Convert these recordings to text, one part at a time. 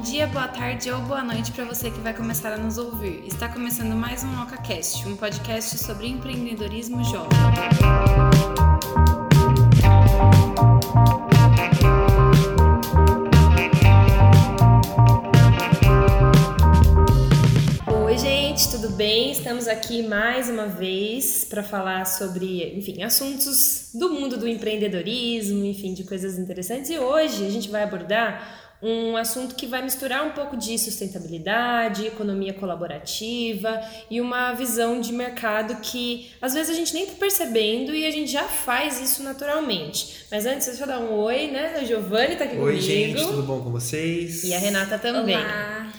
Bom dia, boa tarde ou boa noite para você que vai começar a nos ouvir. Está começando mais um OcaCast, um podcast sobre empreendedorismo jovem. Oi, gente, tudo bem? Estamos aqui mais uma vez para falar sobre, enfim, assuntos do mundo do empreendedorismo, enfim, de coisas interessantes. E hoje a gente vai abordar um assunto que vai misturar um pouco de sustentabilidade, economia colaborativa e uma visão de mercado que às vezes a gente nem está percebendo e a gente já faz isso naturalmente. Mas antes, deixa eu dar um oi, né? A Giovanni está aqui oi, comigo. Oi, gente, tudo bom com vocês? E a Renata também. Olá.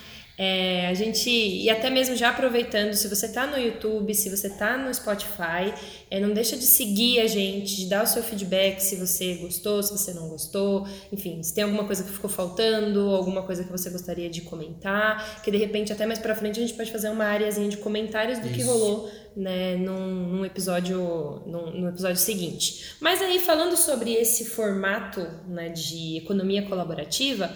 É, a gente, e até mesmo já aproveitando, se você está no YouTube, se você está no Spotify, é, não deixa de seguir a gente, de dar o seu feedback se você gostou, se você não gostou, enfim, se tem alguma coisa que ficou faltando, alguma coisa que você gostaria de comentar, que de repente até mais pra frente a gente pode fazer uma áreazinha de comentários do Isso. que rolou né, num, num episódio num, num, episódio seguinte. Mas aí falando sobre esse formato né, de economia colaborativa,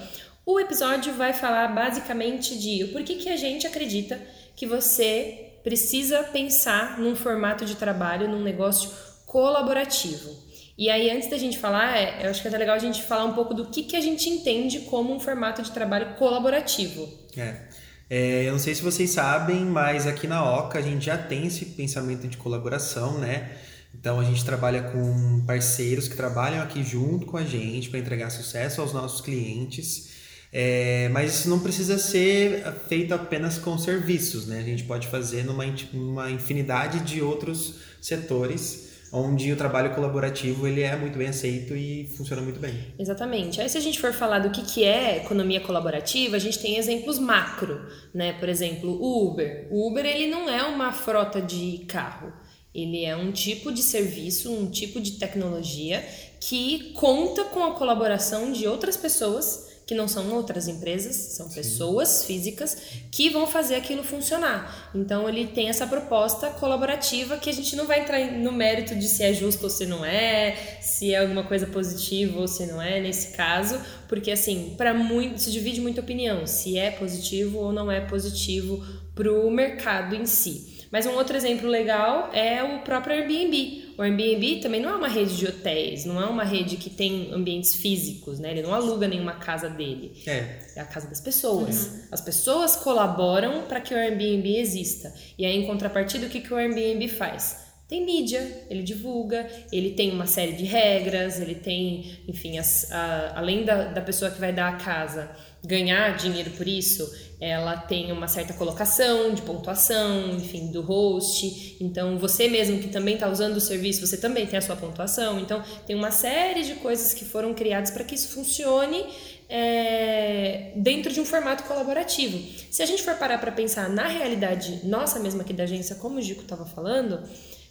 o episódio vai falar basicamente de por que, que a gente acredita que você precisa pensar num formato de trabalho, num negócio colaborativo. E aí, antes da gente falar, é, eu acho que é legal a gente falar um pouco do que, que a gente entende como um formato de trabalho colaborativo. É. é. eu não sei se vocês sabem, mas aqui na OCA a gente já tem esse pensamento de colaboração, né? Então a gente trabalha com parceiros que trabalham aqui junto com a gente para entregar sucesso aos nossos clientes. É, mas isso não precisa ser feito apenas com serviços, né? A gente pode fazer numa, numa infinidade de outros setores onde o trabalho colaborativo ele é muito bem aceito e funciona muito bem. Exatamente. Aí se a gente for falar do que, que é economia colaborativa, a gente tem exemplos macro, né? Por exemplo, o Uber. O Uber ele não é uma frota de carro. Ele é um tipo de serviço, um tipo de tecnologia que conta com a colaboração de outras pessoas que não são outras empresas, são Sim. pessoas físicas que vão fazer aquilo funcionar. Então ele tem essa proposta colaborativa que a gente não vai entrar no mérito de se é justo ou se não é, se é alguma coisa positiva ou se não é nesse caso, porque assim, para muito se divide muita opinião se é positivo ou não é positivo para o mercado em si. Mas um outro exemplo legal é o próprio Airbnb. O Airbnb também não é uma rede de hotéis, não é uma rede que tem ambientes físicos, né? Ele não aluga nenhuma casa dele. É. É a casa das pessoas. Uhum. As pessoas colaboram para que o Airbnb exista. E aí, em contrapartida, o que, que o Airbnb faz? tem mídia, ele divulga, ele tem uma série de regras, ele tem, enfim, as, a, além da, da pessoa que vai dar a casa ganhar dinheiro por isso, ela tem uma certa colocação de pontuação, enfim, do host. Então, você mesmo que também está usando o serviço, você também tem a sua pontuação. Então, tem uma série de coisas que foram criadas para que isso funcione é, dentro de um formato colaborativo. Se a gente for parar para pensar na realidade nossa mesma aqui da agência, como o Gico estava falando,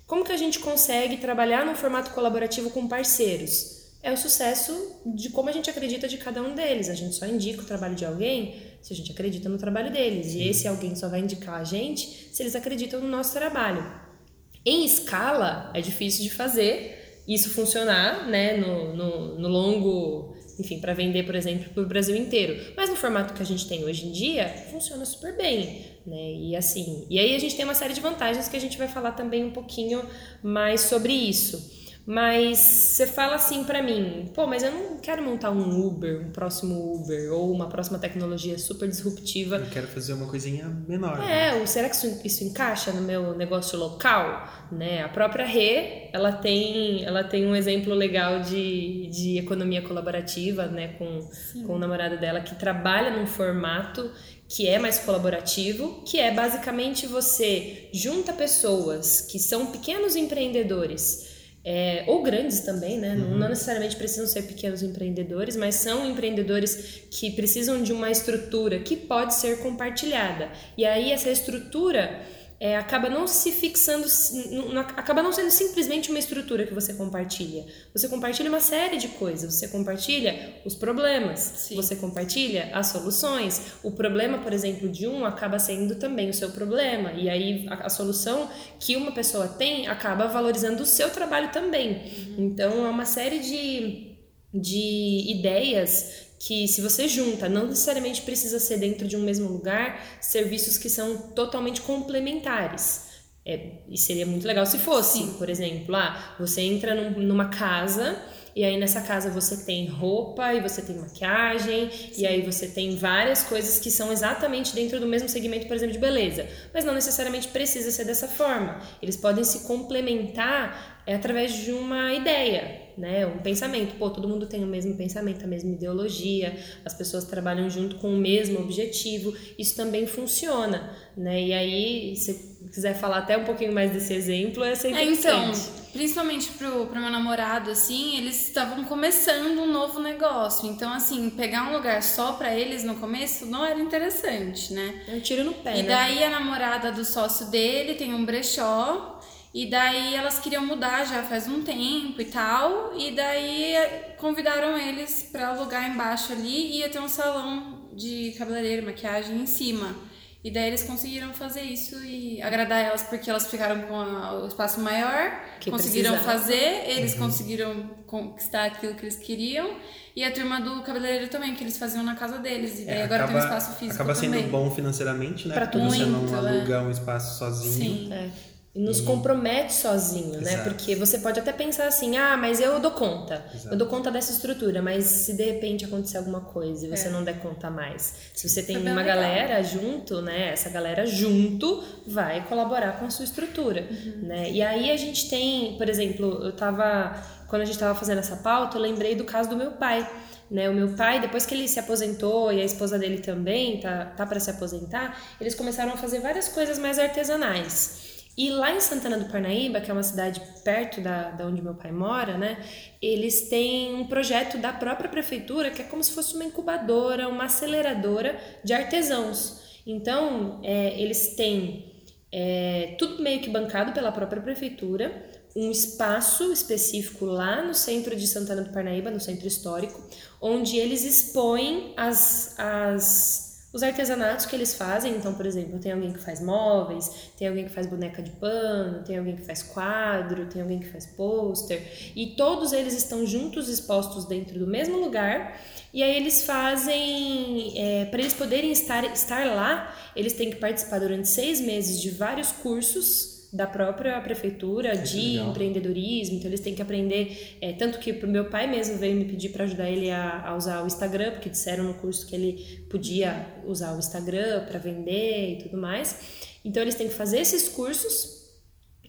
como que a gente consegue trabalhar num formato colaborativo com parceiros? É o sucesso de como a gente acredita de cada um deles. A gente só indica o trabalho de alguém se a gente acredita no trabalho deles. Sim. E esse alguém só vai indicar a gente se eles acreditam no nosso trabalho. Em escala, é difícil de fazer isso funcionar né, no, no, no longo enfim, para vender, por exemplo, para o Brasil inteiro. Mas no formato que a gente tem hoje em dia, funciona super bem, né? E assim, e aí a gente tem uma série de vantagens que a gente vai falar também um pouquinho mais sobre isso. Mas você fala assim para mim, pô, mas eu não quero montar um Uber, um próximo Uber ou uma próxima tecnologia super disruptiva. Eu quero fazer uma coisinha menor. É, né? será que isso, isso encaixa no meu negócio local? Né? A própria Rê, ela tem, ela tem um exemplo legal de, de economia colaborativa, né, com, com o namorado dela que trabalha num formato que é mais colaborativo, que é basicamente você junta pessoas que são pequenos empreendedores é, ou grandes também, né? Uhum. Não necessariamente precisam ser pequenos empreendedores, mas são empreendedores que precisam de uma estrutura que pode ser compartilhada. E aí essa estrutura é, acaba não se fixando, não, acaba não sendo simplesmente uma estrutura que você compartilha. Você compartilha uma série de coisas. Você compartilha os problemas, Sim. você compartilha as soluções. O problema, por exemplo, de um acaba sendo também o seu problema. E aí a, a solução que uma pessoa tem acaba valorizando o seu trabalho também. Uhum. Então é uma série de, de ideias que se você junta, não necessariamente precisa ser dentro de um mesmo lugar, serviços que são totalmente complementares. É, e seria muito legal se fosse, Sim. por exemplo, ah, você entra num, numa casa e aí nessa casa você tem roupa e você tem maquiagem Sim. e aí você tem várias coisas que são exatamente dentro do mesmo segmento, por exemplo, de beleza. Mas não necessariamente precisa ser dessa forma. Eles podem se complementar é através de uma ideia, né? Um pensamento. Pô, todo mundo tem o mesmo pensamento, a mesma ideologia, as pessoas trabalham junto com o mesmo objetivo. Isso também funciona, né? E aí, se quiser falar até um pouquinho mais desse exemplo, é sempre é, então, principalmente pro, pro meu namorado, assim, eles estavam começando um novo negócio. Então, assim, pegar um lugar só para eles no começo não era interessante, né? É um tiro no pé, E né? daí a namorada do sócio dele tem um brechó e daí elas queriam mudar já faz um tempo e tal. E daí convidaram eles para alugar embaixo ali e ia ter um salão de cabeleireiro, maquiagem em cima. E daí eles conseguiram fazer isso e agradar elas porque elas ficaram com a, o espaço maior, que conseguiram precisava. fazer, eles uhum. conseguiram conquistar aquilo que eles queriam. E a turma do cabeleireiro também, que eles faziam na casa deles. E daí é, agora acaba, tem um espaço físico Acaba sendo também. bom financeiramente, né? Pra porque muito, você não aluga é. um espaço sozinho. Sim. É e nos compromete sozinho, né? Exato. Porque você pode até pensar assim, ah, mas eu dou conta, Exato. eu dou conta dessa estrutura, mas se de repente acontecer alguma coisa e você é. não der conta mais, se você tem uma galera junto, né? Essa galera junto vai colaborar com a sua estrutura, uhum. né? E aí a gente tem, por exemplo, eu tava quando a gente estava fazendo essa pauta, eu lembrei do caso do meu pai. Né, o meu pai, depois que ele se aposentou e a esposa dele também tá, tá para se aposentar, eles começaram a fazer várias coisas mais artesanais. E lá em Santana do Parnaíba, que é uma cidade perto da, da onde meu pai mora, né? Eles têm um projeto da própria prefeitura que é como se fosse uma incubadora, uma aceleradora de artesãos. Então, é, eles têm é, tudo meio que bancado pela própria prefeitura, um espaço específico lá no centro de Santana do Parnaíba, no centro histórico, onde eles expõem as, as os artesanatos que eles fazem, então, por exemplo, tem alguém que faz móveis, tem alguém que faz boneca de pano, tem alguém que faz quadro, tem alguém que faz pôster, e todos eles estão juntos expostos dentro do mesmo lugar, e aí eles fazem, é, para eles poderem estar, estar lá, eles têm que participar durante seis meses de vários cursos da própria prefeitura é de legal. empreendedorismo, então eles têm que aprender, é, tanto que o meu pai mesmo veio me pedir para ajudar ele a, a, usar o Instagram, porque disseram no curso que ele podia usar o Instagram para vender e tudo mais. Então eles têm que fazer esses cursos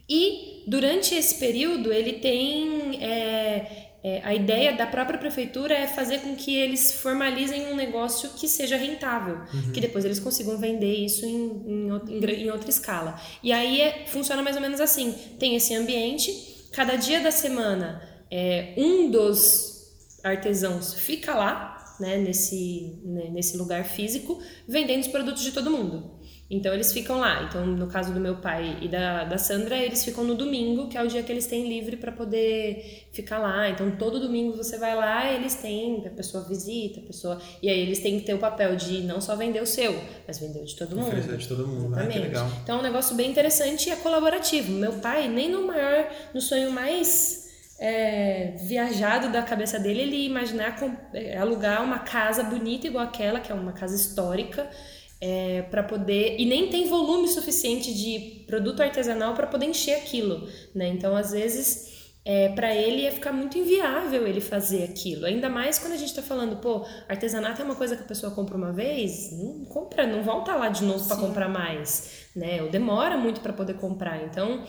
e durante esse período ele tem é, é, a ideia da própria prefeitura é fazer com que eles formalizem um negócio que seja rentável, uhum. que depois eles consigam vender isso em, em, em outra escala. E aí é, funciona mais ou menos assim: tem esse ambiente, cada dia da semana é, um dos artesãos fica lá, né, nesse, né, nesse lugar físico, vendendo os produtos de todo mundo. Então eles ficam lá. Então, no caso do meu pai e da, da Sandra, eles ficam no domingo, que é o dia que eles têm livre para poder ficar lá. Então, todo domingo você vai lá, eles têm, a pessoa visita, a pessoa. E aí eles têm que ter o papel de não só vender o seu, mas vender o de todo mundo. Oferecer de todo mundo, né? Que legal. Então é um negócio bem interessante e é colaborativo. Meu pai, nem no maior, no sonho mais. É, viajado da cabeça dele, ele imaginar é, alugar uma casa bonita igual aquela, que é uma casa histórica, é, para poder e nem tem volume suficiente de produto artesanal para poder encher aquilo, né? Então às vezes é, para ele ia ficar muito inviável ele fazer aquilo. Ainda mais quando a gente está falando, pô, artesanato é uma coisa que a pessoa compra uma vez, não compra, não volta lá de novo para comprar mais, né? Ou demora muito para poder comprar. Então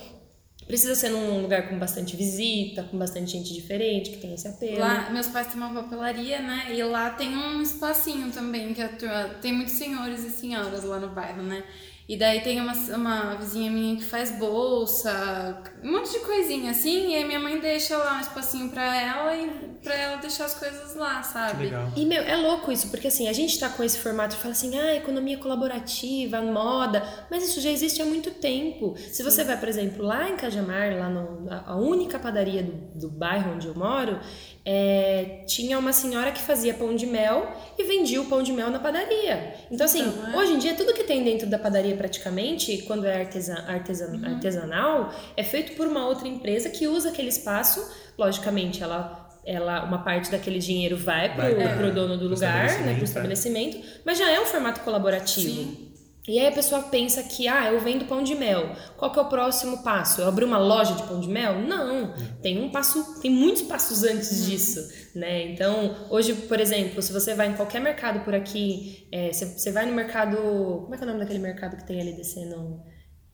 Precisa ser num lugar com bastante visita, com bastante gente diferente, que tem esse apelo. Lá, meus pais têm uma papelaria, né? E lá tem um espacinho também, que atua, tem muitos senhores e senhoras lá no bairro, né? E daí tem uma, uma vizinha minha que faz bolsa, um monte de coisinha assim, e aí minha mãe deixa lá um espacinho pra ela e pra ela deixar as coisas lá, sabe? Que legal. E, meu, é louco isso, porque assim, a gente tá com esse formato e fala assim, ah, economia colaborativa, moda, mas isso já existe há muito tempo. Se você vai, por exemplo, lá em Cajamar, lá no, a única padaria do, do bairro onde eu moro, é, tinha uma senhora que fazia pão de mel e vendia o pão de mel na padaria. Então, assim, então, é... hoje em dia, tudo que tem dentro da padaria, praticamente, quando é artesan, artesan, uhum. artesanal, é feito por uma outra empresa que usa aquele espaço. Logicamente, ela ela uma parte daquele dinheiro vai pro, Vai pro dono do pro lugar, né, pro estabelecimento, estabelecimento, mas já é um formato colaborativo. Sim. E aí a pessoa pensa que, ah, eu vendo pão de mel. Qual que é o próximo passo? Eu abrir uma loja de pão de mel? Não. Tem um passo, tem muitos passos antes disso, né? Então, hoje, por exemplo, se você vai em qualquer mercado por aqui, é, você, você vai no mercado, como é que é o nome daquele mercado que tem ali descendo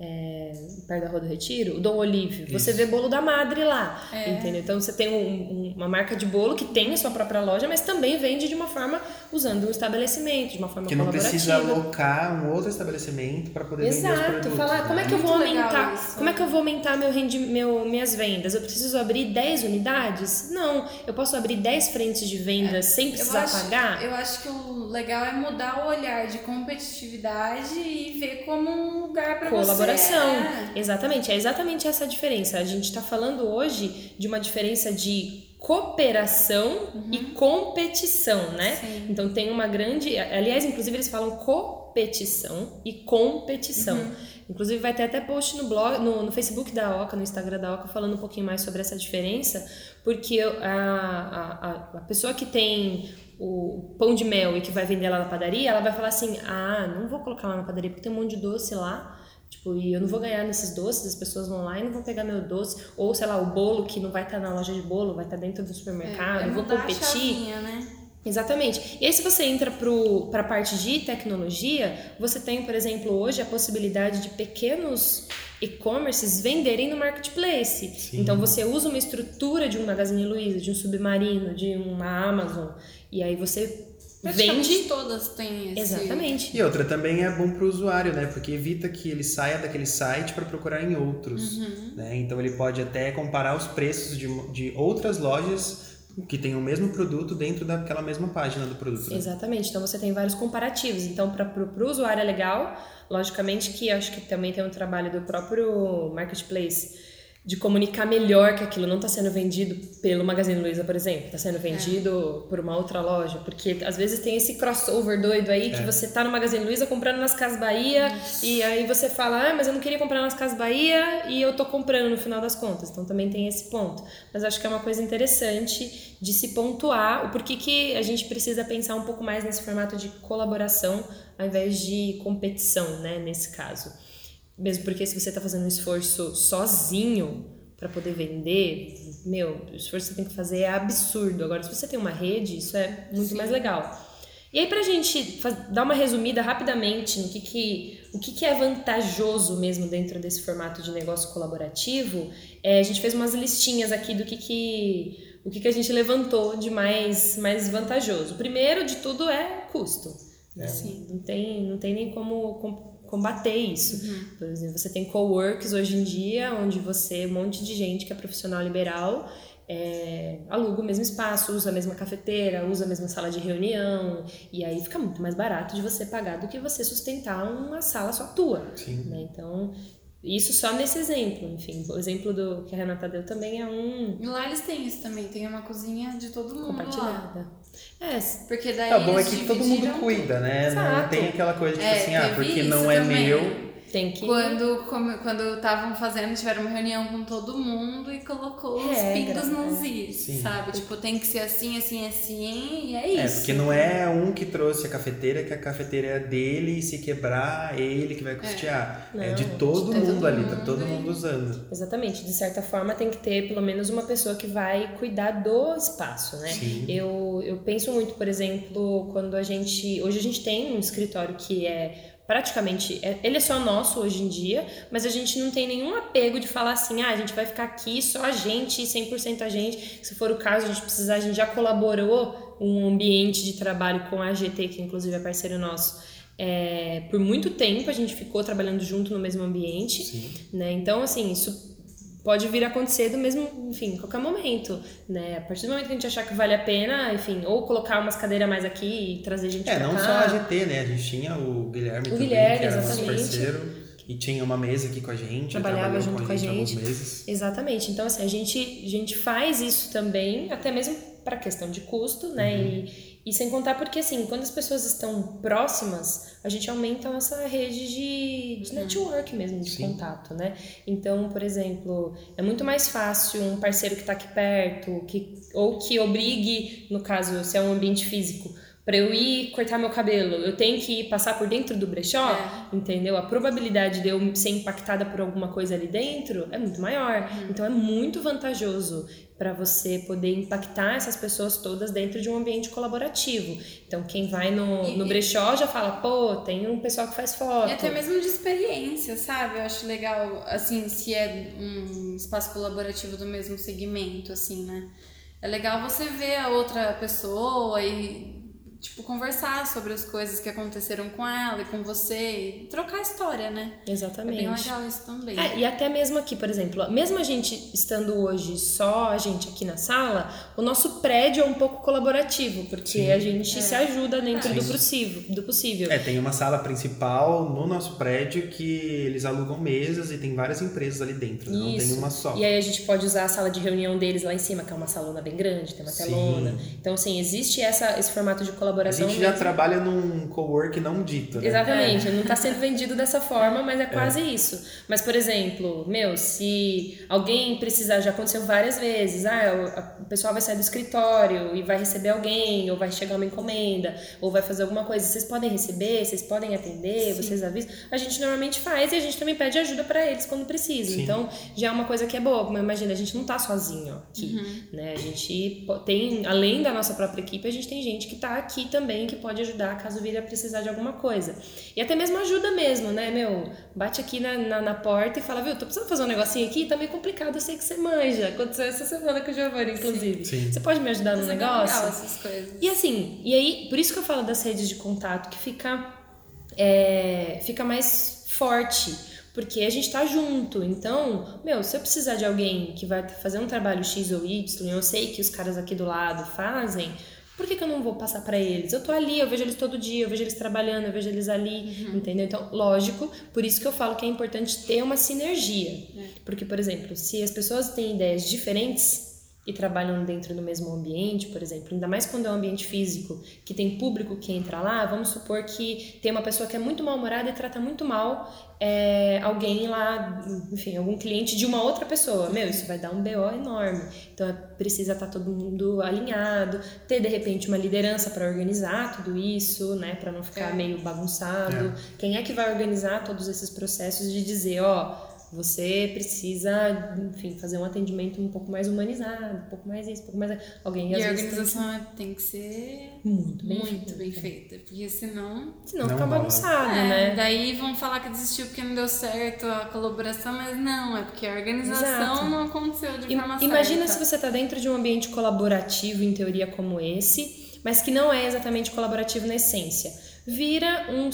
é, perto da Rua do Retiro? O Dom Olívio. Você Isso. vê bolo da madre lá, É. entendeu? Então você tem um- um- uma marca de bolo que tem a sua própria loja, mas também vende de uma forma usando um estabelecimento, de uma forma Que não colaborativa. precisa alocar um outro estabelecimento para poder vender os Exato, produtos. falar como é que eu vou aumentar, isso. como é que eu vou aumentar meu rendi, meu, minhas vendas? Eu preciso abrir 10 unidades? Não, eu posso abrir 10 frentes de vendas sem Eu precisar acho, pagar? eu acho que o legal é mudar o olhar de competitividade e ver como um lugar para Colaboração. Você. É. Exatamente, é exatamente essa a diferença. A gente está falando hoje de uma diferença de cooperação e competição, né? Sim. Então tem uma grande. Aliás, inclusive eles falam competição e competição. Inclusive vai ter até post no blog, no, no Facebook da Oca, no Instagram da Oca, falando um pouquinho mais sobre essa diferença, porque a, a, a pessoa que tem o pão de mel e que vai vender lá na padaria, ela vai falar assim: ah, não vou colocar lá na padaria porque tem um monte de doce lá. Tipo, e eu não vou ganhar nesses doces, as pessoas vão lá e não vão pegar meu doce. Ou, sei lá, o bolo que não vai estar na loja de bolo, vai estar dentro do supermercado, é eu vou competir. chavinha, né? Exatamente. E aí, se você entra para a parte de tecnologia, você tem, por exemplo, hoje a possibilidade de pequenos e-commerces venderem no marketplace. Sim. Então, você usa uma estrutura de um Magazine Luiza, de um Submarino, de uma Amazon, e aí você vende. todas têm esse... Exatamente. E outra também é bom para o usuário, né? Porque evita que ele saia daquele site para procurar em outros. Uhum. Né? Então ele pode até comparar os preços de, de outras lojas que têm o mesmo produto dentro daquela mesma página do produto. né? Exatamente. Então você tem vários comparativos. Então, para o usuário é legal. Logicamente que acho que também tem um trabalho do próprio marketplace de comunicar melhor que aquilo não está sendo vendido pelo Magazine Luiza, por exemplo, está sendo vendido por uma outra loja, porque às vezes tem esse crossover doido aí que É. você tá no Magazine Luiza comprando nas Casas Bahia e aí você fala, ah, mas eu não queria comprar nas Casas Bahia e eu tô comprando no final das contas. Então também tem esse ponto. Mas acho que é uma coisa interessante de se pontuar o porquê que a gente precisa pensar um pouco mais nesse formato de colaboração ao invés de competição, né, nesse caso. Mesmo porque se você está fazendo um esforço sozinho para poder vender, meu, o esforço que você tem que fazer é absurdo. Agora, se você tem uma rede, isso é muito mais legal. E aí, pra gente dar uma resumida rapidamente no que, que, o que, que é vantajoso mesmo dentro desse formato de negócio colaborativo, é, a gente fez umas listinhas aqui do que, que, o que, que a gente levantou de mais, mais vantajoso. O primeiro de tudo é custo. né? Sim. Não, tem, não tem nem como com- combater isso. Por exemplo, você tem coworks hoje em dia, onde você, um monte de gente que é profissional liberal, é, aluga o mesmo espaço, usa a mesma cafeteira, usa a mesma sala de reunião, e aí fica muito mais barato de você pagar do que você sustentar uma sala só tua. Sim. né? Então, isso só nesse exemplo. Enfim, o exemplo do que a Renata deu também é um E lá eles têm isso também, tem uma cozinha de todo mundo lá. É, Porque daí o bom é que todo mundo cuida, né? Não Exato. tem aquela coisa tipo É, assim, ah, porque não é também. meu. Tem que... Quando quando estavam fazendo, tiveram uma reunião com todo mundo e colocou os Regra, pingos nos né? is, Sim. sabe? Tipo, tem que ser assim, assim, assim, e é É, isso. porque não é um que trouxe a cafeteira, que a cafeteira é dele e se quebrar, é ele que vai custear. É, Não, de todo é mundo todo ali, tá todo mundo usando. Exatamente, de certa forma tem que ter pelo menos uma pessoa que vai cuidar do espaço, né? Sim. Eu, eu penso muito, por exemplo, quando a gente. Hoje a gente tem um escritório que é praticamente. é- ele é só nosso hoje em dia, mas a gente não tem nenhum apego de falar assim, ah, a gente vai ficar aqui só a gente, 100% a gente. Se for o caso, a gente precisar, a gente já colaborou um ambiente de trabalho com a AGT, que inclusive é parceiro nosso. É, por muito tempo a gente ficou trabalhando junto no mesmo ambiente Sim. né? Então, assim, isso pode vir a acontecer do mesmo, enfim, qualquer momento, né? A partir do momento que a gente achar que vale a pena, enfim, ou colocar umas cadeiras mais aqui e trazer gente É, pra não cá. só a GT, né? A gente tinha o Guilherme também, Guilherme, que era nosso exatamente. parceiro. E tinha uma mesa aqui com a gente. Trabalhava junto com a gente. alguns meses. Exatamente. Então, assim, a gente, a gente faz isso também, até mesmo para questão de custo, né? Uhum. E, E sem contar porque, assim, quando as pessoas estão próximas, a gente aumenta a nossa rede de, de uhum. network mesmo, de Sim. contato, né? Então, por exemplo, é muito mais fácil um parceiro que está aqui perto, que, ou que obrigue, no caso, se é um ambiente físico, para eu ir cortar meu cabelo, eu tenho que passar por dentro do brechó, é. entendeu? A probabilidade de eu ser impactada por alguma coisa ali dentro é muito maior. Uhum. Então é muito vantajoso para você poder impactar essas pessoas todas dentro de um ambiente colaborativo. Então quem vai no, e, no brechó já fala, pô, tem um pessoal que faz foto. E até mesmo de experiência, sabe? Eu acho legal, assim, se é um espaço colaborativo do mesmo segmento, assim, né? É legal você ver a outra pessoa e tipo, conversar sobre as coisas que aconteceram com ela e com você e trocar história, né? Exatamente. É bem legal isso também. É, e até mesmo aqui, por exemplo, mesmo a gente estando hoje só a gente aqui na sala, o nosso prédio é um pouco colaborativo, porque Sim. a gente é. se ajuda dentro é. do possível, do possível. É, tem uma sala principal no nosso prédio que eles alugam mesas e tem várias empresas ali dentro, né? não tem uma só. E aí a gente pode usar a sala de reunião deles lá em cima, que é uma salona bem grande, tem uma telona. Sim. Então, assim, existe essa, esse formato de colaboração colaboração. A gente já trabalha num co-work não dito, né? Exatamente, é. não está sendo vendido dessa forma, mas é quase é. isso. Mas, por exemplo, meu, se alguém precisar, já aconteceu várias vezes, ah, o pessoal vai sair do escritório e vai receber alguém, ou vai chegar uma encomenda, ou vai fazer alguma coisa, vocês podem receber, vocês podem atender, Sim. vocês avisam. A gente normalmente faz e a gente também pede ajuda para eles quando precisa. Sim. Então, já é uma coisa que é boa. Mas imagina, a gente não está sozinho aqui, uhum. né? A gente tem, além da nossa própria equipe, a gente tem gente que está aqui aqui também que pode ajudar caso vir a precisar de alguma coisa. E até mesmo ajuda mesmo, né, meu? Bate aqui na, na, na porta e fala, viu, tô precisando fazer um negocinho aqui, tá meio complicado, eu sei que você manja. Aconteceu essa semana com o Giovanni, inclusive. Sim. Sim. Você pode me ajudar no negócio? Legal essas coisas. E assim, e aí, por isso que eu falo das redes de contato, que fica, é, fica mais forte porque a gente tá junto. Então, meu, se eu precisar de alguém que vai fazer um trabalho X ou Y, eu sei que os caras aqui do lado fazem, por que, que eu não vou passar para eles? Eu tô ali, eu vejo eles todo dia, eu vejo eles trabalhando, eu vejo eles ali, uhum. entendeu? Então, lógico, por isso que eu falo que é importante ter uma sinergia. É. Porque, por exemplo, se as pessoas têm ideias diferentes, e trabalham dentro do mesmo ambiente, por exemplo, ainda mais quando é um ambiente físico, que tem público que entra lá, vamos supor que tem uma pessoa que é muito mal-humorada e trata muito mal é, alguém lá, enfim, algum cliente de uma outra pessoa. Meu, isso vai dar um BO enorme. Então é, precisa estar tá todo mundo alinhado, ter de repente uma liderança para organizar tudo isso, né, para não ficar é. meio bagunçado. É. Quem é que vai organizar todos esses processos de dizer, ó, você precisa, enfim, fazer um atendimento um pouco mais humanizado, um pouco mais isso, um pouco mais alguém. E a organização tem que... tem que ser muito bem, muito feita, bem feita, porque senão senão não fica bagunçado, é, né? Daí vão falar que desistiu porque não deu certo a colaboração, mas não, é porque a organização Exato. não aconteceu de forma certa. Imagina se você está dentro de um ambiente colaborativo em teoria como esse, mas que não é exatamente colaborativo na essência. Vira um,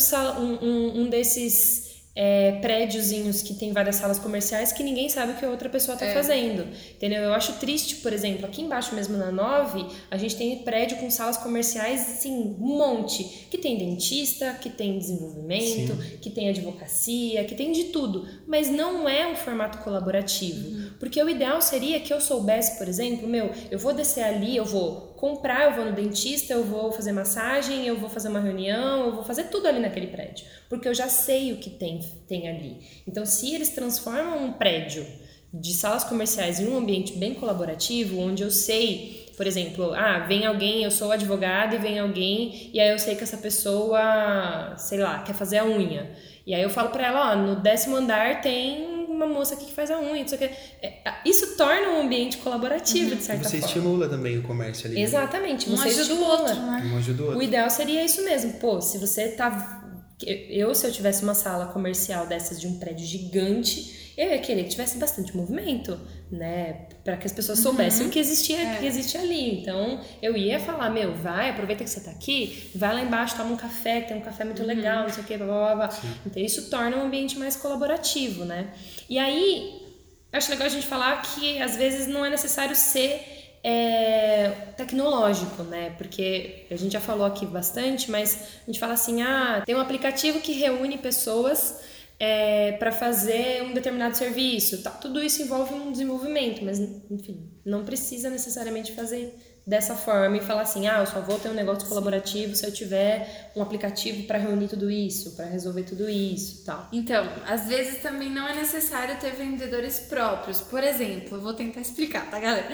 um, um desses é, prédiozinhos que tem várias salas comerciais que ninguém sabe o que a outra pessoa está é. fazendo. Entendeu? Eu acho triste, por exemplo, aqui embaixo mesmo na 9, a gente tem prédio com salas comerciais, assim, um monte. Que tem dentista, que tem desenvolvimento, Sim. que tem advocacia, que tem de tudo. Mas não é um formato colaborativo. Uhum. Porque o ideal seria que eu soubesse, por exemplo, meu, eu vou descer ali, eu vou comprar, eu vou no dentista, eu vou fazer massagem, eu vou fazer uma reunião, eu vou fazer tudo ali naquele prédio, porque eu já sei o que tem, tem ali. Então, se eles transformam um prédio de salas comerciais em um ambiente bem colaborativo, onde eu sei, por exemplo, ah, vem alguém, eu sou advogada e vem alguém, e aí eu sei que essa pessoa, sei lá, quer fazer a unha. E aí eu falo para ela, ó, no décimo andar tem uma moça aqui que faz a unha, isso aqui. É, isso torna um ambiente colaborativo, uhum. de certa você forma. Você estimula também o comércio ali. Né? Exatamente, né? você um ajuda o outro, né? Um ajuda o outro. O ideal seria isso mesmo. Pô, se você tá. Eu, se eu tivesse uma sala comercial dessas de um prédio gigante, eu ia querer que tivesse bastante movimento, né? Para que as pessoas soubessem uhum. o que existia, é. que existe ali. Então, eu ia falar, meu, vai, aproveita que você tá aqui, vai lá embaixo, toma um café, tem um café muito uhum. legal, não sei o que, blá, blá, blá. Então, isso torna um ambiente mais colaborativo, né? E aí, acho legal a gente falar que às vezes não é necessário ser é, tecnológico, né? Porque a gente já falou aqui bastante, mas a gente fala assim: ah, tem um aplicativo que reúne pessoas é, para fazer um determinado serviço. Tá, tudo isso envolve um desenvolvimento, mas enfim, não precisa necessariamente fazer dessa forma e falar assim: ah, eu só vou ter um negócio colaborativo se eu tiver um aplicativo para reunir tudo isso, para resolver tudo isso tal. Então, às vezes também não é necessário ter vendedores próprios. Por exemplo, eu vou tentar explicar, tá, galera?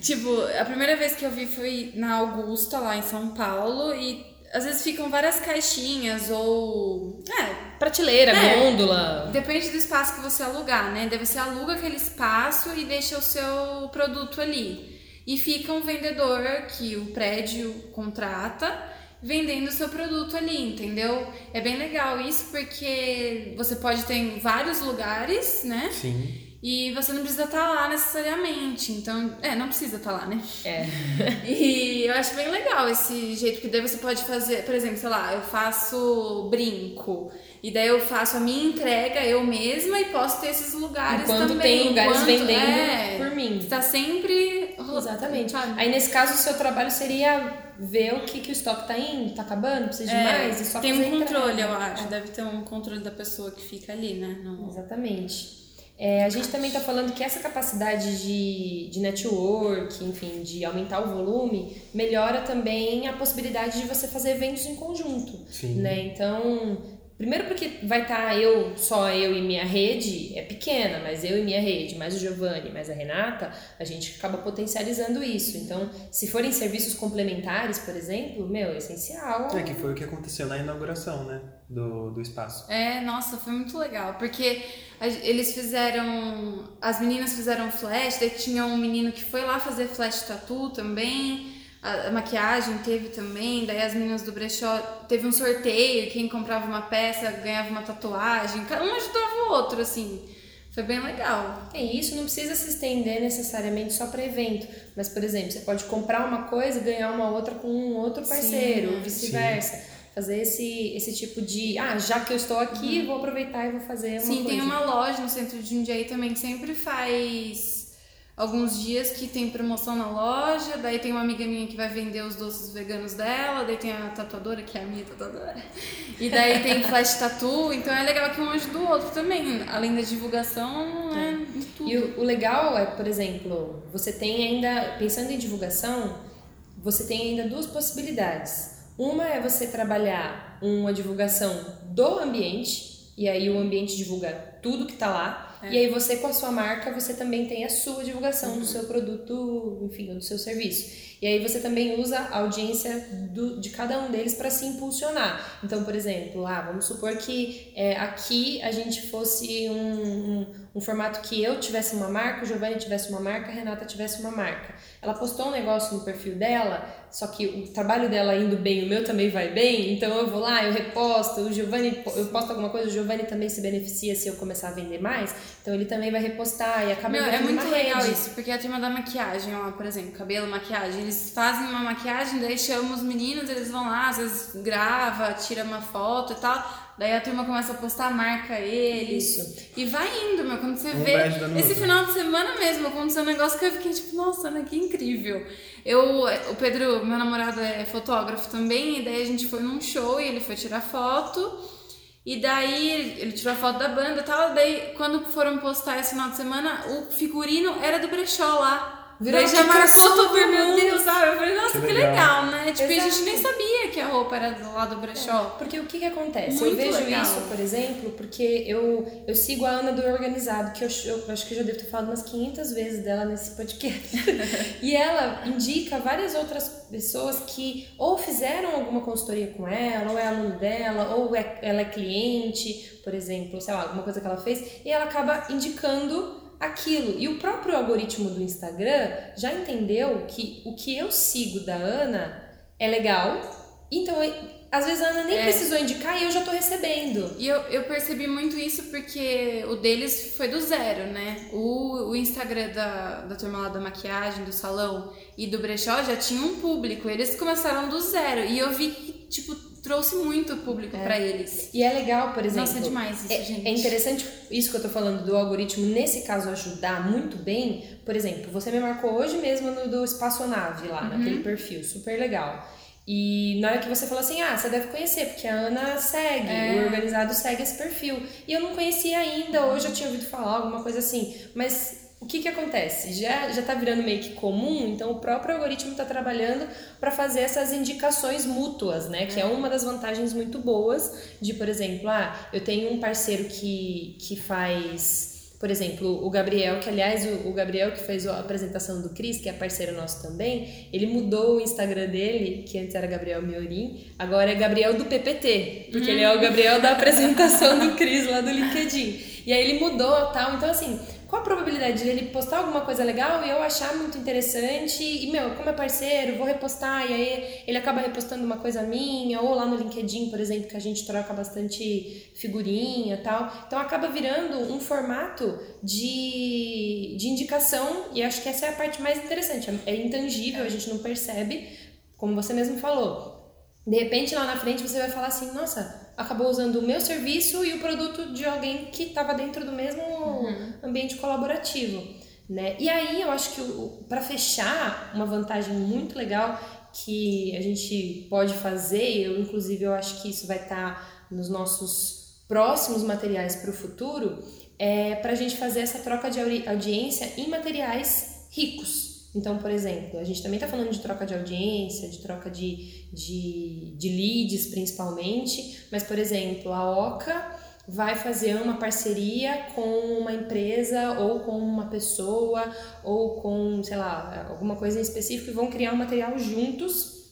Tipo, a primeira vez que eu vi foi na Augusta, lá em São Paulo, e às vezes ficam várias caixinhas ou. É. Prateleira, É. gôndola. Depende do espaço que você alugar, né? Daí você aluga aquele espaço e deixa o seu produto ali. E fica um vendedor que o prédio contrata vendendo o seu produto ali, entendeu? É bem legal isso porque você pode ter em vários lugares, né? Sim. E você não precisa estar lá necessariamente. Então, é, não precisa estar lá, né? É. E eu acho bem legal esse jeito, porque daí você pode fazer, por exemplo, sei lá, eu faço brinco. E daí eu faço a minha entrega eu mesma e posso ter esses lugares Enquanto também. tem lugares Enquanto- vendendo é, por mim. Tá sempre. Exatamente. sabe? Aí nesse caso o seu trabalho seria ver o que, que o estoque tá indo, tá acabando, precisa de É, mais e só tem um controle, entrega. eu acho. Deve ter um controle da pessoa que fica ali, né? No- Exatamente. É, a gente também está falando que essa capacidade de, de network, enfim, de aumentar o volume, melhora também a possibilidade de você fazer eventos em conjunto. Sim. Né? Então, primeiro porque vai estar eu, só eu e minha rede, é pequena, mas eu e minha rede, mais o Giovanni, mais a Renata, a gente acaba potencializando isso. Então, se forem serviços complementares, por exemplo, meu, é essencial. É que foi o que aconteceu na inauguração, né? Do, do espaço. É, nossa, foi muito legal, porque eles fizeram. As meninas fizeram flash, daí tinha um menino que foi lá fazer flash tatu também, a, a maquiagem teve também, daí as meninas do brechó teve um sorteio, quem comprava uma peça ganhava uma tatuagem, cada um ajudava o outro, assim. Foi bem legal. É isso, não precisa se estender necessariamente só para evento, mas por exemplo, você pode comprar uma coisa e ganhar uma outra com um outro parceiro, Sim, ou vice-versa. Fazer esse, esse tipo de, ah, já que eu estou aqui, vou aproveitar e vou fazer uma Sim, coisa. tem uma loja no centro de Jundiaí também que sempre faz alguns dias que tem promoção na loja, daí tem uma amiga minha que vai vender os doces veganos dela, daí tem a tatuadora, que é a minha tatuadora, e daí tem flash tattoo, então é legal que um ajuda o outro também, além da divulgação, é, em tudo. E o, o legal é, por exemplo, você tem ainda, pensando em divulgação, você tem ainda duas possibilidades. Uma é você trabalhar uma divulgação do ambiente, e aí o ambiente divulga tudo que tá lá, É. e aí você com a sua marca, você também tem a sua divulgação do seu produto, enfim, ou do seu serviço. E aí você também usa a audiência do, de cada um deles para se impulsionar. Então, por exemplo, ah, vamos supor que é, aqui a gente fosse um, um, um formato que eu tivesse uma marca, o Giovanni tivesse uma marca, a Renata tivesse uma marca. Ela postou um negócio no perfil dela, só que o trabalho dela indo bem, o meu também vai bem, então eu vou lá, eu reposto, o Giovanni, eu posto alguma coisa, o Giovanni também se beneficia se eu começar a vender mais, então ele também vai repostar e acaba Meu, é muito legal rede. isso, porque a turma da maquiagem, ó, por exemplo, cabelo, maquiagem, eles fazem uma maquiagem, daí chamam os meninos, eles vão lá, às vezes grava, tira uma foto e tal, daí a turma começa a postar, marca eles. Isso. E vai indo, meu, quando você Um vê. Esse outro. final de semana mesmo aconteceu um negócio que eu fiquei tipo, nossa, né, que incrível. Eu, o Pedro, meu namorado é fotógrafo também, e daí a gente foi num show e ele foi tirar foto. E daí ele- ele tirou a foto da banda e tal. Daí, quando foram postar esse final de semana, o figurino era do brechó lá. Virou daí já marcou todo meu mundo, Deus. sabe? Eu falei, nossa, Que que, legal. legal, né? Tipo, e a gente Exato. nem sabia que a roupa era do lado do brechó. Porque o que, que acontece? Muito eu vejo legal. isso, por exemplo, porque eu, eu sigo a Ana do Organizado, que eu, eu acho que eu já devo ter falado umas 500 vezes dela nesse podcast. e ela indica várias outras pessoas que ou fizeram alguma consultoria com ela, ou é aluno dela, ou é, ela é cliente, por exemplo, sei lá, alguma coisa que ela fez, e ela acaba indicando aquilo. E o próprio algoritmo do Instagram já entendeu que o que eu sigo da Ana é legal, então às vezes a Ana nem É. precisou indicar e eu já tô recebendo. E eu, eu percebi muito isso porque o deles foi do zero, né? O, o Instagram da, da turma lá da maquiagem, do salão e do brechó já tinha um público. Eles começaram do zero. E eu vi que, tipo, trouxe muito público pra eles. E é legal, por exemplo. Nossa, é demais isso, é, gente. é interessante isso que eu tô falando do algoritmo, nesse caso, ajudar muito bem. Por exemplo, você me marcou hoje mesmo no do Espaçonave lá, Uhum. naquele perfil, super legal. E na hora que você falou assim, ah, você deve conhecer, porque a Ana segue, É. o organizado segue esse perfil. E eu não conhecia ainda, hoje eu tinha ouvido falar alguma coisa assim. Mas o que que acontece? Já já tá virando meio que comum, então o próprio algoritmo está trabalhando para fazer essas indicações mútuas, né? Que é uma das vantagens muito boas de, por exemplo, ah, eu tenho um parceiro que, que faz por exemplo, o Gabriel, que aliás, o, o, Gabriel que fez a apresentação do Cris, que é parceiro nosso também, ele mudou o Instagram dele, que antes era Gabriel Miorim, agora é Gabriel do PPT, porque hum. ele é o Gabriel da apresentação do Cris lá do LinkedIn. E aí ele mudou tal. Então, assim, qual a probabilidade de postar alguma coisa legal e eu achar muito interessante e, meu, como é parceiro, vou repostar e aí ele acaba repostando uma coisa minha ou lá no LinkedIn, por exemplo, que a gente troca bastante figurinha tal. Então acaba virando um formato de, de indicação e acho que essa é a parte mais interessante. É intangível, a gente não percebe, como você mesmo falou. De repente lá na frente você vai falar assim, nossa, acabou usando o meu serviço e o produto de alguém que estava dentro do mesmo uhum. ambiente colaborativo. Né? E aí eu acho que para fechar, uma vantagem muito legal que a gente pode fazer, eu inclusive eu acho que isso vai estar tá nos nossos próximos materiais para o futuro, é para a gente fazer essa troca de audiência em materiais ricos. Então, por exemplo, a gente também está falando de troca de audiência, de troca de, de, de leads principalmente, mas, por exemplo, a Oca vai fazer uma parceria com uma empresa ou com uma pessoa ou com, sei lá, alguma coisa em específico e vão criar um material juntos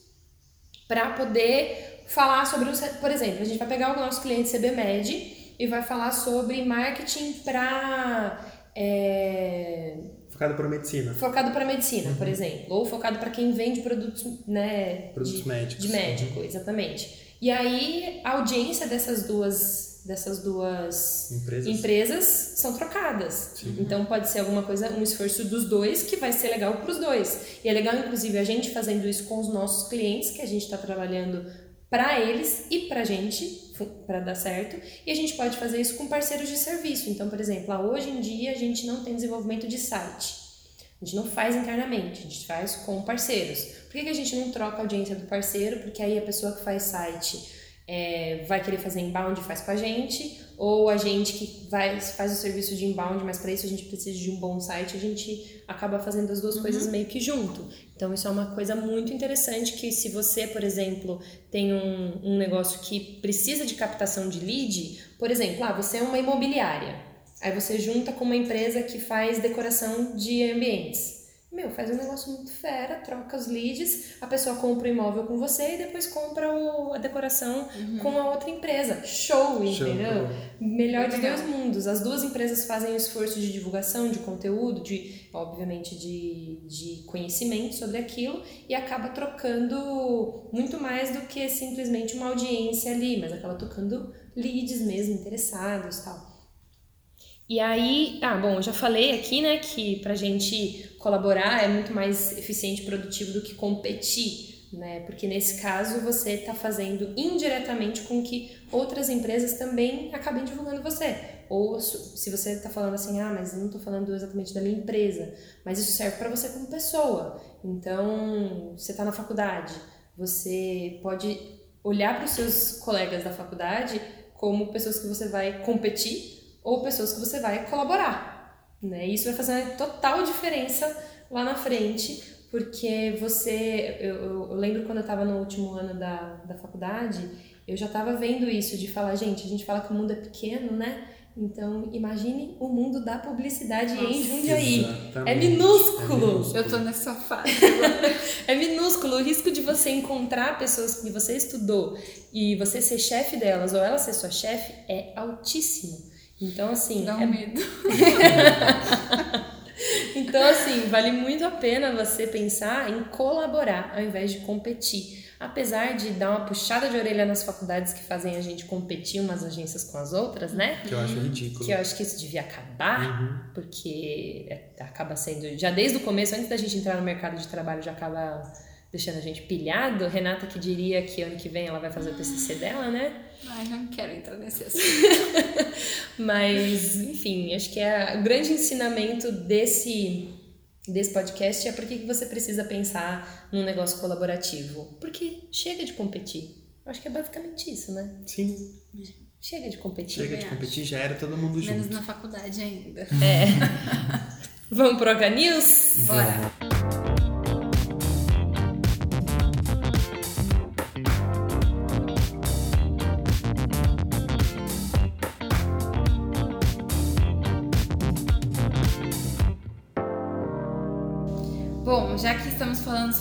para poder falar sobre por exemplo, a gente vai pegar o nosso cliente CBMed e vai falar sobre marketing para é, Focado para medicina. Focado para medicina, uhum. por exemplo. Ou focado para quem vende produtos, né? Produtos de, médicos. De médico, uhum. exatamente. E aí, a audiência dessas duas, dessas duas empresas, empresas são trocadas. Sim. Então, pode ser alguma coisa, um esforço dos dois que vai ser legal para os dois. E é legal, inclusive, a gente fazendo isso com os nossos clientes, que a gente está trabalhando para eles e para a gente, para dar certo. E a gente pode fazer isso com parceiros de serviço. Então, por exemplo, hoje em dia a gente não tem desenvolvimento de site. A gente não faz internamente, a gente faz com parceiros. Por que, que a gente não troca a audiência do parceiro? Porque aí a pessoa que faz site é, vai querer fazer inbound e faz com a gente, ou a gente que vai, faz o serviço de inbound, mas para isso a gente precisa de um bom site, a gente acaba fazendo as duas uhum. coisas meio que junto. Então isso é uma coisa muito interessante que se você, por exemplo, tem um, um negócio que precisa de captação de lead, por exemplo, ah, você é uma imobiliária, aí você junta com uma empresa que faz decoração de ambientes. Meu, faz um negócio muito fera, troca os leads, a pessoa compra o imóvel com você e depois compra o, a decoração uhum. com a outra empresa. Show, Show entendeu? Melhor de dois mundos. As duas empresas fazem o esforço de divulgação, de conteúdo, de, obviamente, de, de conhecimento sobre aquilo e acaba trocando muito mais do que simplesmente uma audiência ali, mas acaba tocando leads mesmo, interessados tal. E aí, ah, bom, eu já falei aqui, né, que pra gente colaborar é muito mais eficiente e produtivo do que competir, né? Porque nesse caso você está fazendo indiretamente com que outras empresas também acabem divulgando você. Ou se você está falando assim, ah, mas não estou falando exatamente da minha empresa, mas isso serve para você como pessoa. Então, você está na faculdade, você pode olhar para os seus colegas da faculdade como pessoas que você vai competir ou pessoas que você vai colaborar. Né? Isso vai fazer uma total diferença lá na frente, porque você. Eu, eu lembro quando eu estava no último ano da, da faculdade, eu já estava vendo isso, de falar, gente, a gente fala que o mundo é pequeno, né? Então, imagine o mundo da publicidade Nossa, em Jundiaí. É minúsculo. é minúsculo. Eu tô nessa fase. é minúsculo. O risco de você encontrar pessoas que você estudou e você ser chefe delas ou ela ser sua chefe é altíssimo. Então, assim. Dá um é... medo. então, assim, vale muito a pena você pensar em colaborar ao invés de competir. Apesar de dar uma puxada de orelha nas faculdades que fazem a gente competir umas agências com as outras, né? Que eu acho ridículo. Que eu acho que isso devia acabar, uhum. porque é, acaba sendo. Já desde o começo, antes da gente entrar no mercado de trabalho, já acaba deixando a gente pilhado. Renata que diria que ano que vem ela vai fazer o TCC dela, né? Ai, não quero entrar nesse assunto. Mas, enfim, acho que é o grande ensinamento desse desse podcast é por que você precisa pensar num negócio colaborativo. Porque chega de competir. Acho que é basicamente isso, né? Sim. Chega de competir. Chega de competir, já era todo mundo junto. Menos na faculdade ainda. É. Vamos pro H News? Bora. Bom,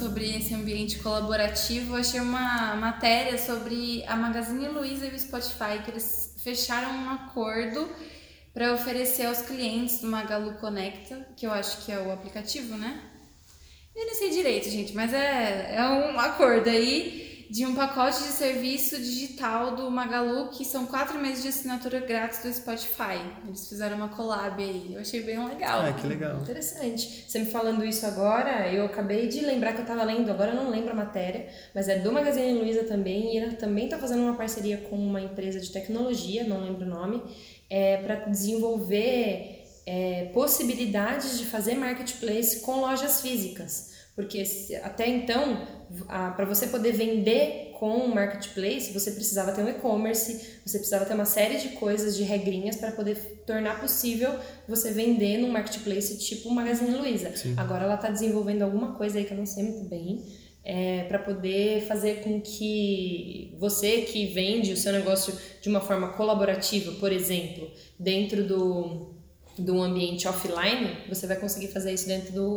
sobre esse ambiente colaborativo, achei uma matéria sobre a Magazine Luiza e o Spotify, que eles fecharam um acordo para oferecer aos clientes do Magalu Conecta, que eu acho que é o aplicativo, né? Eu não sei direito, gente, mas é, é um acordo aí de um pacote de serviço digital do Magalu, que são quatro meses de assinatura grátis do Spotify. Eles fizeram uma collab aí. Eu achei bem legal. Ah, que legal. Interessante. Você me falando isso agora, eu acabei de lembrar que eu tava lendo, agora eu não lembro a matéria, mas é do Magazine Luiza também, e ela também tá fazendo uma parceria com uma empresa de tecnologia, não lembro o nome, é, para desenvolver é, possibilidades de fazer marketplace com lojas físicas. Porque até então, para você poder vender com o marketplace, você precisava ter um e-commerce, você precisava ter uma série de coisas, de regrinhas para poder tornar possível você vender num marketplace tipo o Magazine Luiza. Sim. Agora ela está desenvolvendo alguma coisa aí que eu não sei muito bem, é, para poder fazer com que você que vende o seu negócio de uma forma colaborativa, por exemplo, dentro do do ambiente offline, você vai conseguir fazer isso dentro do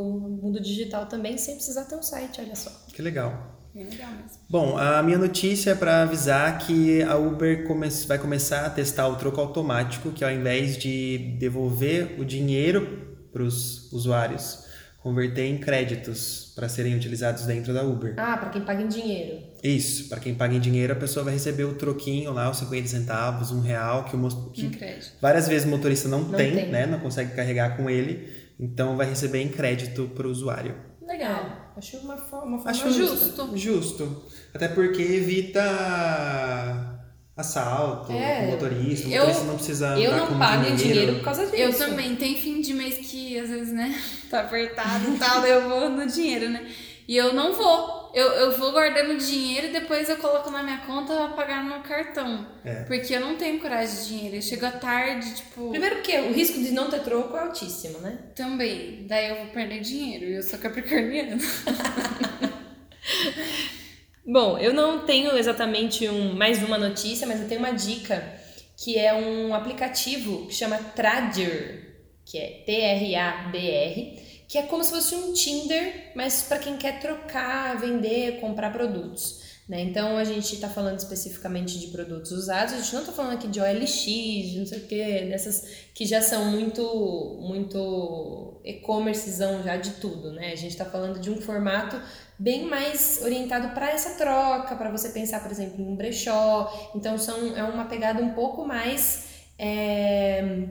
mundo digital também, sem precisar ter um site, olha só. Que legal. Bem legal mesmo. Bom, a minha notícia é para avisar que a Uber come vai começar a testar o troco automático, que ao invés de devolver o dinheiro para os usuários, converter em créditos para serem utilizados dentro da Uber. Ah, para quem paga em dinheiro. Isso, para quem paga em dinheiro, a pessoa vai receber o troquinho lá, os 50 centavos, um real, que, o que Em crédito. várias vezes o motorista não, Não tem, tem. né? Não consegue carregar com ele, então vai receber em crédito para o usuário. Legal. Acho uma forma, uma forma Acho justa. justo. Justo. Até porque evita assalto É. motorista, Eu- motorista não precisa Eu não com pago em dinheiro por causa disso. Eu também. Tem fim de mês que às vezes, né, tá apertado e tal, daí eu vou no dinheiro, né? E eu não vou. Eu, eu vou guardando dinheiro e depois eu coloco na minha conta pra pagar no cartão. É. Porque eu não tenho coragem de dinheiro. Eu chego à tarde, tipo, Primeiro porque o risco de não ter troco é altíssimo, né? também. Daí eu vou perder dinheiro. E eu sou capricorniana. Bom, eu não tenho exatamente um, mais uma notícia, mas eu tenho uma dica que é um aplicativo que chama Trader, que é T-R-A-D-R, que é como se fosse um Tinder, mas para quem quer trocar, vender, comprar produtos. Né? Então a gente está falando especificamente de produtos usados, a gente não está falando aqui de OLX, de não sei o que, dessas que já são muito, muito e-commercezão já de tudo, né? A gente está falando de um formato bem mais orientado para essa troca, para você pensar, por exemplo, em um brechó. Então são, é uma pegada um pouco mais é,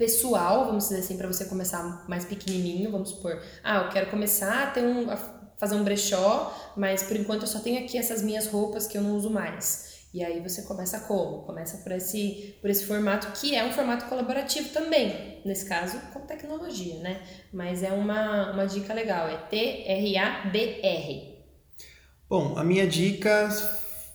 pessoal, vamos dizer assim, para você começar mais pequenininho, vamos supor. Ah, eu quero começar a ter um a fazer um brechó, mas por enquanto eu só tenho aqui essas minhas roupas que eu não uso mais. E aí você começa como? Começa por esse, por esse formato que é um formato colaborativo também, nesse caso com tecnologia, né? Mas é uma, uma dica legal, é T-R-A-D-R. Bom, a minha dica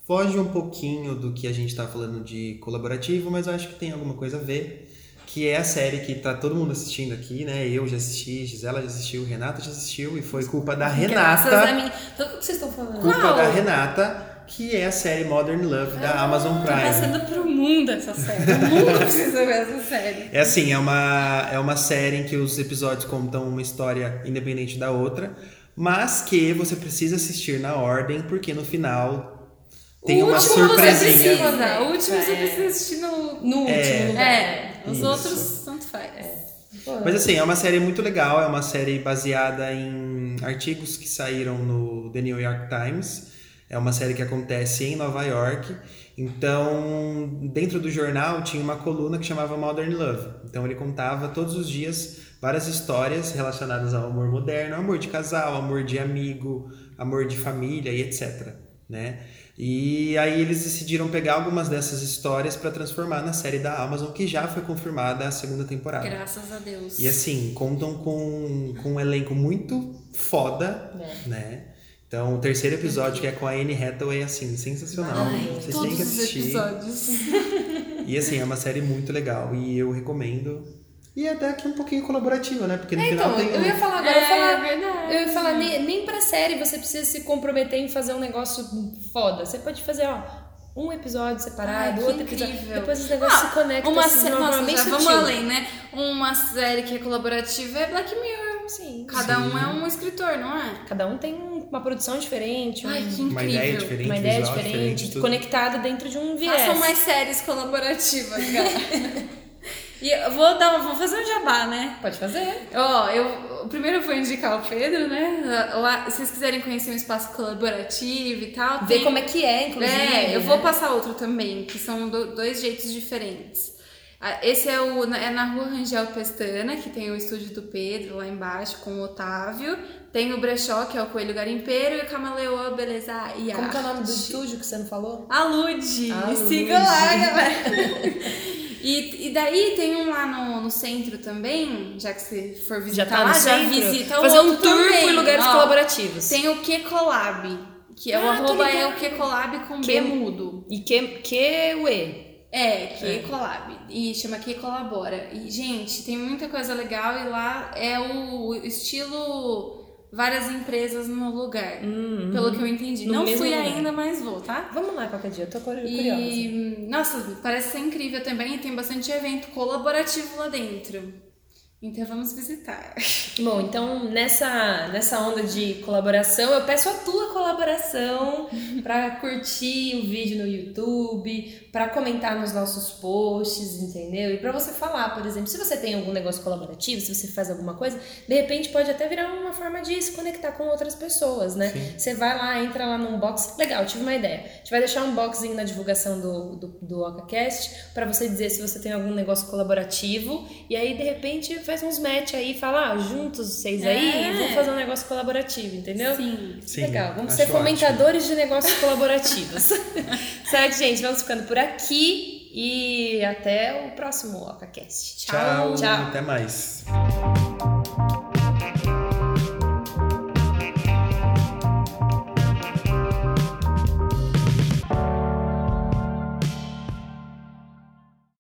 foge um pouquinho do que a gente está falando de colaborativo, mas eu acho que tem alguma coisa a ver, que é a série que tá todo mundo assistindo aqui, né? Eu já assisti, Gisela já assistiu, Renata já assistiu, e foi culpa da Graças a Renata, mim. Então, o que vocês estão falando? culpa Qual? da Renata, que é a série Modern Love da Amazon Tá Prime. passando pro mundo essa série. O mundo precisa ver essa série. É assim, é uma, é uma série em que os episódios contam uma história independente da outra, mas que você precisa assistir na ordem, porque no final tem o uma último você precisa. O último você É. precisa assistir no. No último É. lugar. É, os Isso. outros tanto faz. Pô, Mas assim, é uma série muito legal, é uma série baseada em artigos que saíram no The New York Times. É uma série que acontece em Nova York. Então, dentro do jornal tinha uma coluna que chamava Modern Love. Então ele contava todos os dias várias histórias relacionadas ao amor moderno, amor de casal, amor de amigo, amor de família e etc, né? E aí eles decidiram pegar algumas dessas histórias para transformar na série da Amazon, que já foi confirmada a segunda temporada. Graças a Deus. E assim, contam com, com um elenco muito foda, É. né? Então, o terceiro episódio, que é com a Anne Hathaway, assim, sensacional. Ai, Vocês têm que assistir. E assim, é uma série muito legal e eu recomendo. E até aqui um pouquinho colaborativa, né? Porque no É, final então, tem eu ia falar agora, eu ia É, falar, verdade. eu ia falar nem, nem pra série você precisa se comprometer em fazer um negócio foda. Você pode fazer, ó, um episódio separado, Ai, outro episódio. incrível. Depois os negócios Ah, se conectam Uma assim, série, uma nossa, já vamos além, né? Uma série que é colaborativa é Black Mirror. Sim. Cada Sim. um é um escritor, não é? Cada um tem uma produção diferente, um- Ai, que incrível. uma ideia diferente, uma ideia diferente, tudo. conectada dentro de um viés. Façam mais séries colaborativas, cara. E eu vou dar, vou fazer um jabá, né? Pode fazer. Ó, eu primeiro eu vou indicar o Pedro, né? Lá, se vocês quiserem conhecer um espaço colaborativo e tal, Ver tem- como é que é, inclusive. É, eu vou passar outro também, que são do- dois jeitos diferentes. Ah, Esse é, o, é na rua Rangel Pestana, que tem o estúdio do Pedro lá embaixo com o Otávio. Tem o Brechó, que é o Coelho Garimpeiro, e o Camaleoa Beleza e Como que é o nome do estúdio que você não falou? Alude! Me sigam lá, galera! E, e daí tem um lá no, no centro também, já que você for visitar Já tá no lá, já centro? visita o Fazer um tour também. por lugares Ó, colaborativos. Tem o Que Collab, que é o Ah, arroba é o Que Collab com Que- B mudo. E que, que ué. É, que collab. E chama que colabora. E, gente, tem muita coisa legal e lá é o estilo várias empresas no lugar. Pelo que eu entendi. Uhum. No Não fui lugar. ainda, mas vou, tá? Vamos lá qualquer dia, eu tô curiosa. E, nossa, parece ser incrível também. E tem bastante evento colaborativo lá dentro. Então vamos visitar. Bom, então nessa, nessa onda de colaboração, eu peço a tua colaboração para curtir o vídeo no YouTube, para comentar nos nossos posts, entendeu? E para você falar, por exemplo, se você tem algum negócio colaborativo, se você faz alguma coisa, de repente pode até virar uma forma de se conectar com outras pessoas, né? Você vai lá, entra lá num box. Legal, tive uma ideia. A gente vai deixar um boxzinho na divulgação do, do, do OcaCast para você dizer se você tem algum negócio colaborativo. E aí, de repente, faz uns match aí e fala, ah, juntos vocês aí, É. vamos fazer um negócio colaborativo, entendeu? Sim. Sim, Legal, vamos ser fomentadores de negócios colaborativos. certo, gente? Vamos ficando por aqui e até o próximo OcaCast. Tchau, Tchau. até mais.